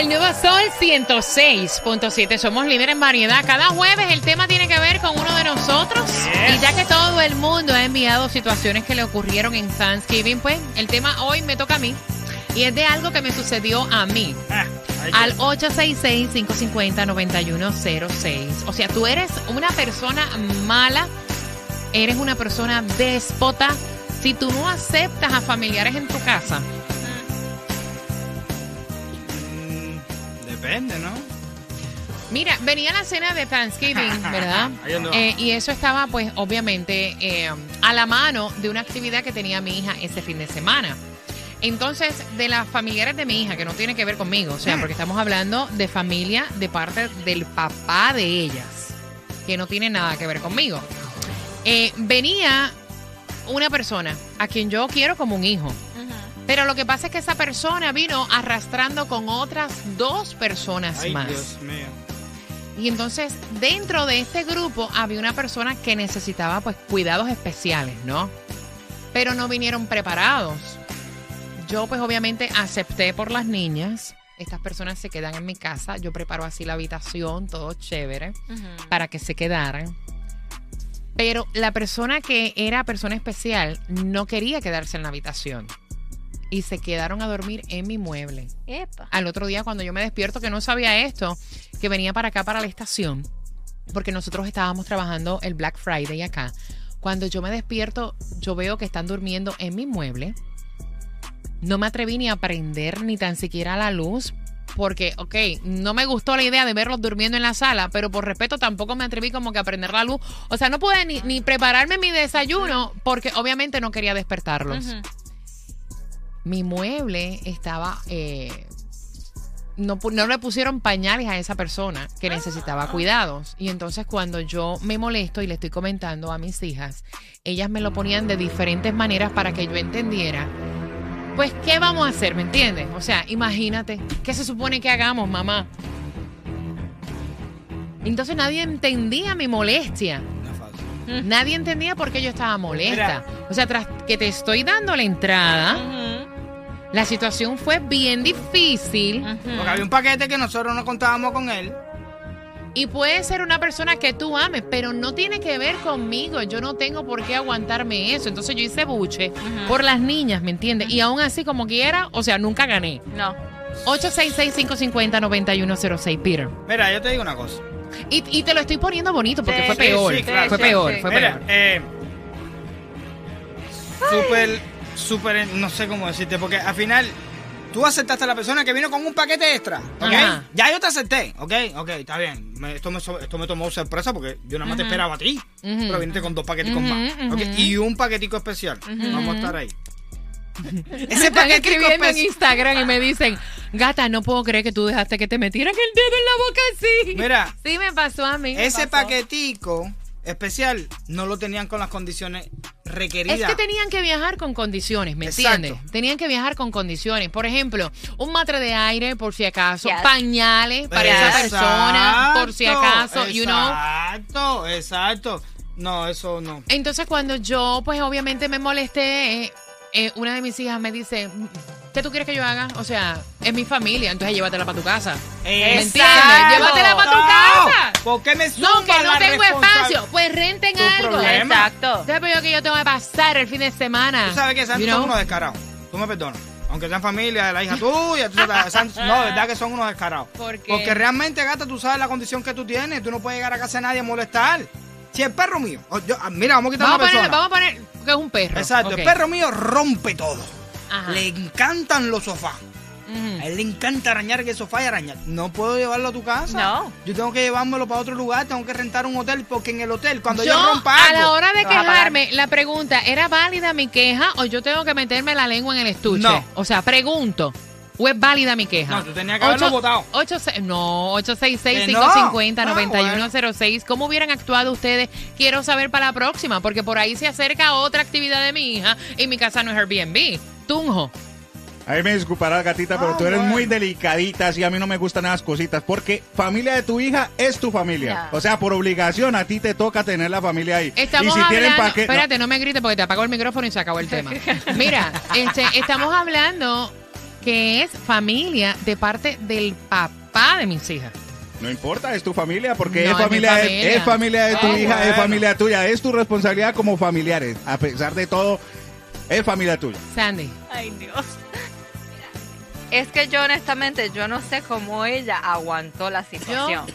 El nuevo Sol 106.7. Somos líderes en variedad. Cada jueves el tema tiene que ver con uno de nosotros. Y ya que todo el mundo ha enviado situaciones que le ocurrieron en Thanksgiving, pues el tema hoy me toca a mí. Y es de algo que me sucedió a mí. Al 866-550-9106. O sea, tú eres una persona mala, eres una persona déspota. Si tú no aceptas a familiares en tu casa, Depende, ¿no? Mira, venía la cena de Thanksgiving, ¿verdad? Eh, y eso estaba, pues, obviamente, eh, a la mano de una actividad que tenía mi hija ese fin de semana. Entonces, de las familiares de mi hija, que no tiene que ver conmigo, o sea, porque estamos hablando de familia de parte del papá de ellas, que no tiene nada que ver conmigo. Eh, venía una persona a quien yo quiero como un hijo. Pero lo que pasa es que esa persona vino arrastrando con otras dos personas Ay, más. Dios mío. Y entonces, dentro de este grupo había una persona que necesitaba pues cuidados especiales, ¿no? Pero no vinieron preparados. Yo pues obviamente acepté por las niñas. Estas personas se quedan en mi casa. Yo preparo así la habitación, todo chévere, para que se quedaran. Pero la persona que era persona especial no quería quedarse en la habitación. Y se quedaron a dormir en mi mueble Epa. al otro día cuando yo me despierto que no sabía esto, que venía para acá, para la estación, porque nosotros estábamos trabajando el Black Friday acá. Cuando yo me despierto, yo veo que están durmiendo en mi mueble. No me atreví ni a prender ni tan siquiera la luz. Porque, ok, no me gustó la idea de verlos durmiendo en la sala, pero por respeto tampoco me atreví como que a prender la luz. O sea, no pude ni, ni prepararme mi desayuno porque obviamente no quería despertarlos mi mueble estaba... eh, no, no le pusieron pañales a esa persona que necesitaba cuidados. Y entonces cuando yo me molesto y le estoy comentando a mis hijas, ellas me lo ponían de diferentes maneras para que yo entendiera. Pues, ¿qué vamos a hacer? ¿Me entiendes? O sea, imagínate, ¿qué se supone que hagamos, mamá? Entonces nadie entendía mi molestia. Fácil. Nadie entendía por qué yo estaba molesta. O sea, tras que te estoy dando la entrada, la situación fue bien difícil Porque había un paquete que nosotros no contábamos con él. y puede ser una persona que tú ames, pero no tiene que ver conmigo. Yo no tengo por qué aguantarme eso. Entonces yo hice buche por las niñas, ¿me entiendes? Y aún así, como quiera, o sea, nunca gané. No. 866-550-9106, Peter. Mira, yo te digo una cosa. Y, y te lo estoy poniendo bonito porque Sí, fue sí, peor. sí, claro. fue peor, sí. fue Mira, peor. eh, súper, súper, no sé cómo decirte, porque al final tú aceptaste a la persona que vino con un paquete extra, ¿ok? Ajá. Ya yo te acepté, ¿ok? Ok, está bien. Me- esto, me, esto me tomó sorpresa porque yo nada más te esperaba a ti, pero viniste con dos paqueticos Ujú, más, ¿ok? ujú. Y un paquetico especial. Vamos a estar ahí. Ese están escribiendo en. Instagram y me dicen, gata, no puedo creer que tú dejaste que te metieran el dedo en la boca así. Mira, Sí, me pasó a mí. ese paquetico especial no lo tenían con las condiciones requeridas. Es que tenían que viajar con condiciones, ¿me Exacto. entiendes? Tenían que viajar con condiciones. Por ejemplo, un matre de aire, por si acaso, Yes. pañales para esa persona, por si acaso, you know. Exacto, exacto. No, eso no. Entonces, cuando yo, pues obviamente me molesté, eh, eh, una de mis hijas me dice, ¿qué tú quieres que yo haga? O sea, es mi familia, entonces llévatela para tu casa. ¿Me entiendes? Exacto. Llévatela para tu casa. ¿Por qué me No, que no tengo espacio. Pues renten Tu algo. problema. Exacto. ¿Sabes qué que yo tengo que pasar el fin de semana? Tú sabes que Santos You know? son unos descarados. Tú me perdonas. Aunque sean familia de la hija tuya, tú sabes, Santos- no, verdad que son unos descarados. ¿Por qué? Porque realmente, gata, tú sabes la condición que tú tienes. Tú no puedes llegar a casa de nadie a molestar. Si el perro mío, o yo- ah, mira, vamos a quitar Vamos una poner, persona. vamos a poner que es un perro. Exacto, el perro mío rompe todo. Ajá. le encantan los sofás. A él le encanta arañar que el sofá y arañar. No puedo llevarlo a tu casa. No. Yo tengo que llevármelo para otro lugar, tengo que rentar un hotel, porque en el hotel, cuando Yo, yo, rompa a la hora de quejarme, la pregunta, ¿era válida mi queja o yo tengo que meterme la lengua en el estuche? No. O sea, pregunto, ¿o es válida mi queja? No, tú tenías que haberlo votado. no, 866-550-9106. ¿Cómo hubieran actuado ustedes? Quiero saber para la próxima, porque por ahí se acerca otra actividad de mi hija y mi casa no es Airbnb. Tunjo. Ahí me disculparás, gatita, pero Ah, tú eres bueno. muy delicadita, así a mí no me gustan esas cositas, porque familia de tu hija es tu familia. Ya. O sea, por obligación a ti te toca tener la familia ahí. Estamos y si tienen hablando, no. espérate, no me grites porque te apago el micrófono y se acabó el tema. Mira, este, estamos hablando que es familia de parte del papá de mis hijas. No importa, es tu familia, porque No, es, es mi familia es familia de tu Ah, hija, es familia tuya, es tu responsabilidad como familiares. A pesar de todo, es familia tuya. Sandy. Ay, Dios. Es que yo honestamente, yo no sé cómo ella aguantó la situación.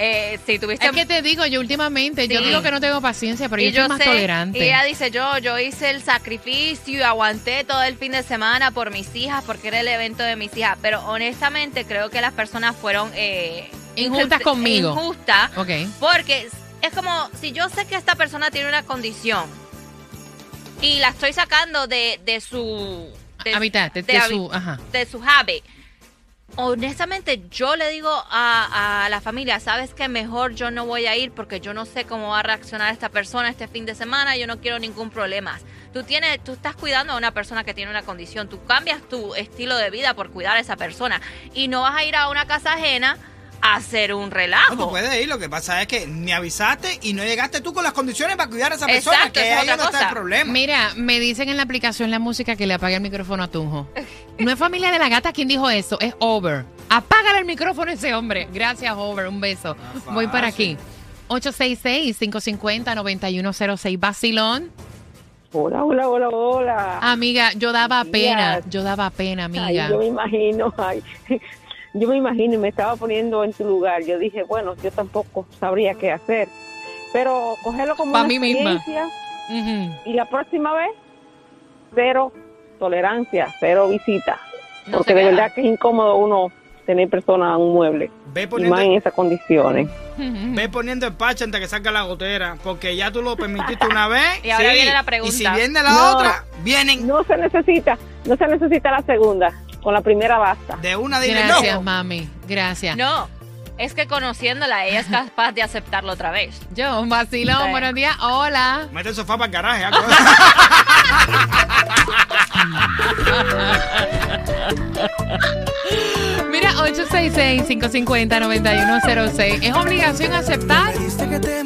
Eh, si tuviste... Es que te digo, yo últimamente, yo digo que no tengo paciencia, pero yo, y soy yo más sé, tolerante. y ella dice, yo, yo hice el sacrificio y aguanté todo el fin de semana por mis hijas, porque era el evento de mis hijas. Pero honestamente creo que las personas fueron... Eh, Injustas injust- conmigo. Injustas. Ok. Porque es como si yo sé que esta persona tiene una condición y la estoy sacando de, de su... De, de, de su, ajá. de su habit. Honestamente, yo le digo a, a la familia, sabes que mejor yo no voy a ir porque yo no sé cómo va a reaccionar esta persona este fin de semana, yo no quiero ningún problema. Tú tienes, tú estás cuidando a una persona que tiene una condición, tú cambias tu estilo de vida por cuidar a esa persona y no vas a ir a una casa ajena hacer un No, relajo. tú puedes ir, lo que pasa es que me avisaste y no llegaste tú con las condiciones para cuidar a esa persona, Exacto, que esa es ahí no está el problema. Mira, me dicen en la aplicación la música que le apague el micrófono a Tunjo. No es familia de la gata quien dijo eso, es Over. Apágale el micrófono a ese hombre. Gracias, Over. Un beso. Voy para aquí. 866-550-9106. Basilón. Hola, hola, hola, hola. Amiga, yo daba pena. Yo daba pena, Ay, amiga. yo me imagino, ay, yo me imagino y me estaba poniendo en tu lugar. Yo dije, bueno, yo tampoco sabría qué hacer. Pero cogerlo como Pa' una mí misma. experiencia y la próxima vez, cero tolerancia, cero visita. No Porque de verdad que es incómodo uno tener personas en un mueble Ve y más en esas condiciones. ve poniendo el parche antes que salga la gotera, porque ya tú lo permitiste una vez. Y ahora sí, viene la pregunta. Y si viene la No. otra, vienen No se necesita, no se necesita la segunda, con la primera basta. de una dile Gracias, no. mami. Gracias. No, es que conociéndola, ella es capaz de aceptarlo otra vez. Yo, Basilón, Sí. buenos días. Hola. Mete el sofá para el garaje. Mira, 866-550-9106. ¿Es obligación aceptar? Pediste que te